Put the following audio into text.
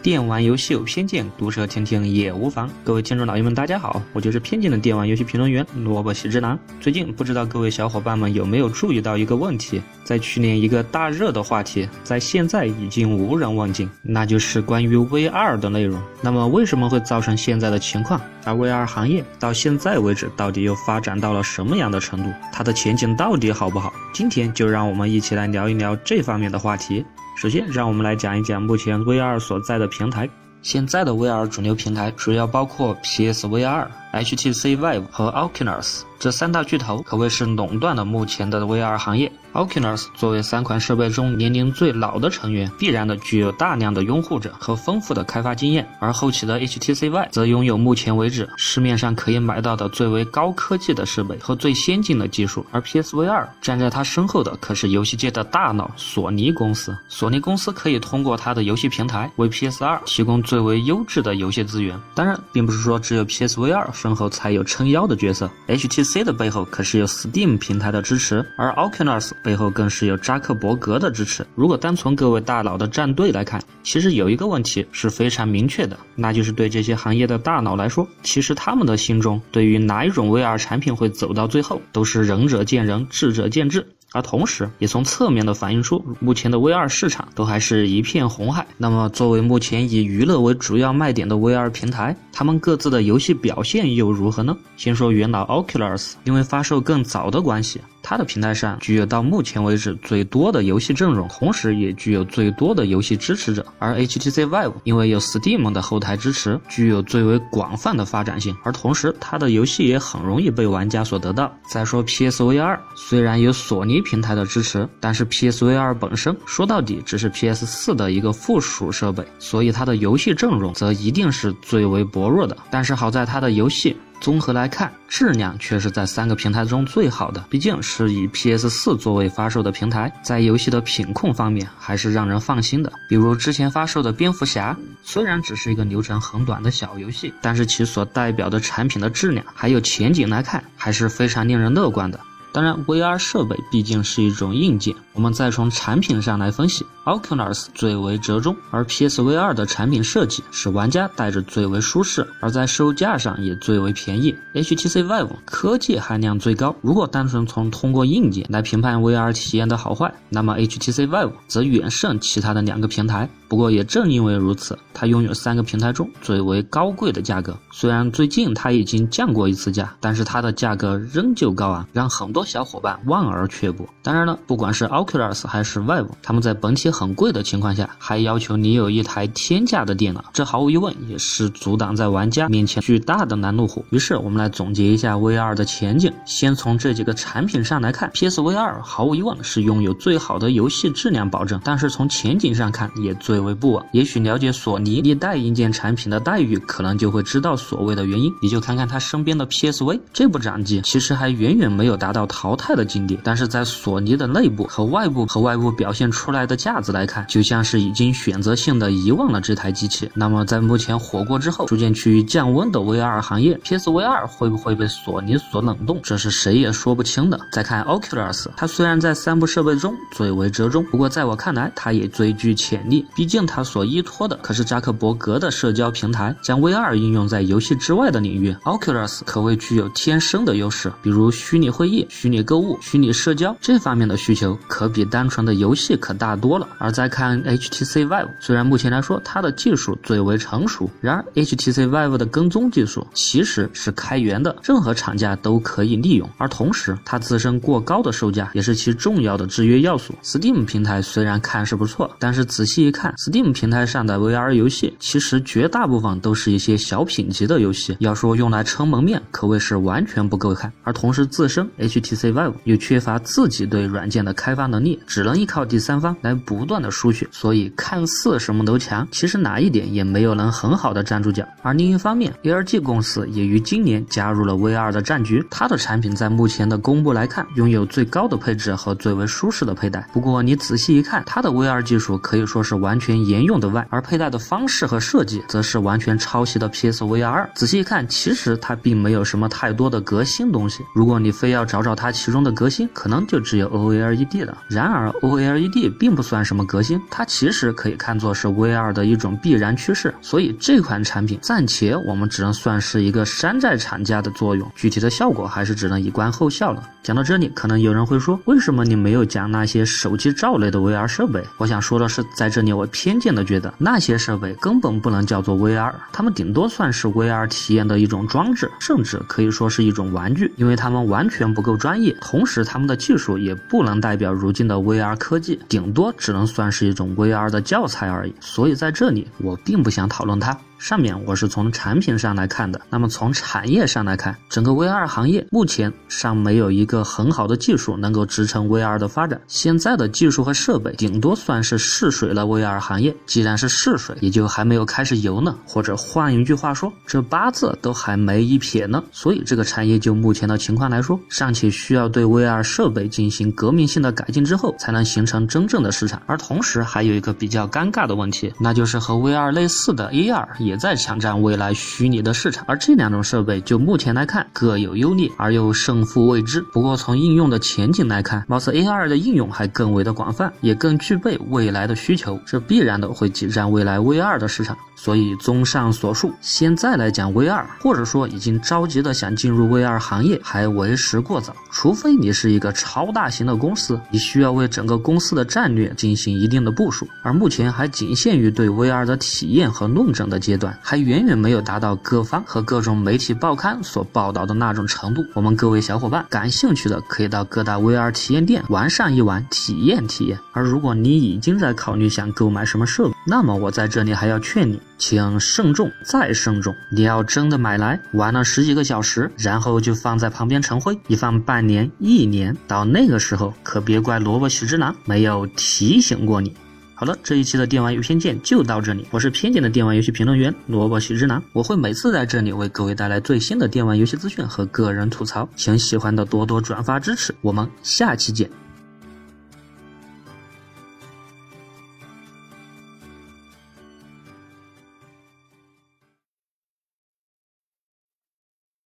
电玩游戏有偏见，毒舌听听也无妨。各位听众老爷们，大家好，我就是偏见的电玩游戏评论员萝卜喜之郎。最近不知道各位小伙伴们有没有注意到一个问题，在去年一个大热的话题，在现在已经无人问津，那就是关于 VR 的内容。那么为什么会造成现在的情况？而 VR 行业到现在为止，到底又发展到了什么样的程度？它的前景到底好不好？今天就让我们一起来聊一聊这方面的话题。首先，让我们来讲一讲目前 VR 所在的平台。现在的 VR 主流平台主要包括 PSVR、HTC Vive 和 Oculus 这三大巨头，可谓是垄断了目前的 VR 行业。Oculus 作为三款设备中年龄最老的成员，必然的具有大量的拥护者和丰富的开发经验。而后起的 HTC Vive 则拥有目前为止市面上可以买到的最为高科技的设备和最先进的技术。而 PSVR 站在它身后的可是游戏界的大脑索尼公司。索尼公司可以通过它的游戏平台为 PS2 提供最为优质的游戏资源。当然，并不是说只有 PSVR 身后才有撑腰的角色，HTC C 的背后可是有 Steam 平台的支持，而 Oculus。背后更是有扎克伯格的支持。如果单从各位大佬的战队来看，其实有一个问题是非常明确的，那就是对这些行业的大佬来说，其实他们的心中对于哪一种 VR 产品会走到最后，都是仁者见仁，智者见智。而同时，也从侧面的反映出目前的 VR 市场都还是一片红海。那么，作为目前以娱乐为主要卖点的 VR 平台，他们各自的游戏表现又如何呢？先说元老 Oculus，因为发售更早的关系。它的平台上具有到目前为止最多的游戏阵容，同时也具有最多的游戏支持者。而 HTC Vive 因为有 Steam 的后台支持，具有最为广泛的发展性，而同时它的游戏也很容易被玩家所得到。再说 PSVR，虽然有索尼平台的支持，但是 PSVR 本身说到底只是 PS4 的一个附属设备，所以它的游戏阵容则一定是最为薄弱的。但是好在它的游戏。综合来看，质量却是在三个平台中最好的。毕竟是以 PS 四作为发售的平台，在游戏的品控方面还是让人放心的。比如之前发售的蝙蝠侠，虽然只是一个流程很短的小游戏，但是其所代表的产品的质量还有前景来看，还是非常令人乐观的。当然，VR 设备毕竟是一种硬件，我们再从产品上来分析。Oculus 最为折中，而 PSVR 的产品设计使玩家戴着最为舒适，而在售价上也最为便宜。HTC Vive 科技含量最高，如果单纯从通过硬件来评判 VR 体验的好坏，那么 HTC Vive 则远胜其他的两个平台。不过也正因为如此，它拥有三个平台中最为高贵的价格。虽然最近它已经降过一次价，但是它的价格仍旧高昂，让很多多小伙伴望而却步。当然了，不管是 Oculus 还是 Vive，他们在本体很贵的情况下，还要求你有一台天价的电脑，这毫无疑问也是阻挡在玩家面前巨大的拦路虎。于是我们来总结一下 VR 的前景。先从这几个产品上来看，PSVR 毫无疑问是拥有最好的游戏质量保证，但是从前景上看也最。为不稳，也许了解索尼历代硬件产品的待遇，可能就会知道所谓的原因。你就看看他身边的 PSV，这部掌机其实还远远没有达到淘汰的境地，但是在索尼的内部和外部和外部表现出来的架子来看，就像是已经选择性的遗忘了这台机器。那么在目前火过之后，逐渐趋于降温的 VR 行业，PSVR 会不会被索尼所冷冻，这是谁也说不清的。再看 Oculus，它虽然在三部设备中最为折中，不过在我看来，它也最具潜力。毕竟它所依托的可是扎克伯格的社交平台，将 VR 应用在游戏之外的领域，Oculus 可谓具有天生的优势，比如虚拟会议、虚拟购物、虚拟社交这方面的需求，可比单纯的游戏可大多了。而再看 HTC Vive，虽然目前来说它的技术最为成熟，然而 HTC Vive 的跟踪技术其实是开源的，任何厂家都可以利用。而同时，它自身过高的售价也是其重要的制约要素。Steam 平台虽然看似不错，但是仔细一看。Steam 平台上的 VR 游戏，其实绝大部分都是一些小品级的游戏，要说用来撑门面，可谓是完全不够看。而同时，自身 HT PC Vive 又缺乏自己对软件的开发能力，只能依靠第三方来不断的输血，所以看似什么都强，其实哪一点也没有能很好的站住脚。而另一方面，ARG 公司也于今年加入了 VR 的战局，它的产品在目前的公布来看，拥有最高的配置和最为舒适的佩戴。不过你仔细一看，它的 VR 技术可以说是完全。全沿用的外，而佩戴的方式和设计则是完全抄袭的 PSVR。仔细一看，其实它并没有什么太多的革新东西。如果你非要找找它其中的革新，可能就只有 OLED 了。然而 OLED 并不算什么革新，它其实可以看作是 VR 的一种必然趋势。所以这款产品暂且我们只能算是一个山寨厂家的作用，具体的效果还是只能以观后效了。讲到这里，可能有人会说，为什么你没有讲那些手机罩类的 VR 设备？我想说的是，在这里我偏见的觉得，那些设备根本不能叫做 VR，它们顶多算是 VR 体验的一种装置，甚至可以说是一种玩具，因为它们完全不够专业，同时他们的技术也不能代表如今的 VR 科技，顶多只能算是一种 VR 的教材而已。所以在这里，我并不想讨论它。上面我是从产品上来看的，那么从产业上来看，整个 VR 行业目前尚没有一个很好的技术能够支撑 VR 的发展。现在的技术和设备顶多算是试水了 VR 行业，既然是试水，也就还没有开始游呢。或者换一句话说，这八字都还没一撇呢。所以这个产业就目前的情况来说，尚且需要对 VR 设备进行革命性的改进之后，才能形成真正的市场。而同时还有一个比较尴尬的问题，那就是和 VR 类似的 AR。也在抢占未来虚拟的市场，而这两种设备就目前来看各有优劣，而又胜负未知。不过从应用的前景来看，貌似 AR 的应用还更为的广泛，也更具备未来的需求，这必然的会挤占未来 VR 的市场。所以综上所述，现在来讲 VR，或者说已经着急的想进入 VR 行业，还为时过早。除非你是一个超大型的公司，你需要为整个公司的战略进行一定的部署，而目前还仅限于对 VR 的体验和论证的阶段，还远远没有达到各方和各种媒体报刊所报道的那种程度。我们各位小伙伴感兴趣的，可以到各大 VR 体验店玩上一玩，体验体验。而如果你已经在考虑想购买什么设备，那么我在这里还要劝你。请慎重再慎重！你要真的买来玩了十几个小时，然后就放在旁边成灰，一放半年、一年，到那个时候可别怪萝卜喜之郎没有提醒过你。好了，这一期的电玩游戏偏见就到这里，我是偏见的电玩游戏评论员萝卜喜之郎，我会每次在这里为各位带来最新的电玩游戏资讯和个人吐槽，请喜欢的多多转发支持，我们下期见。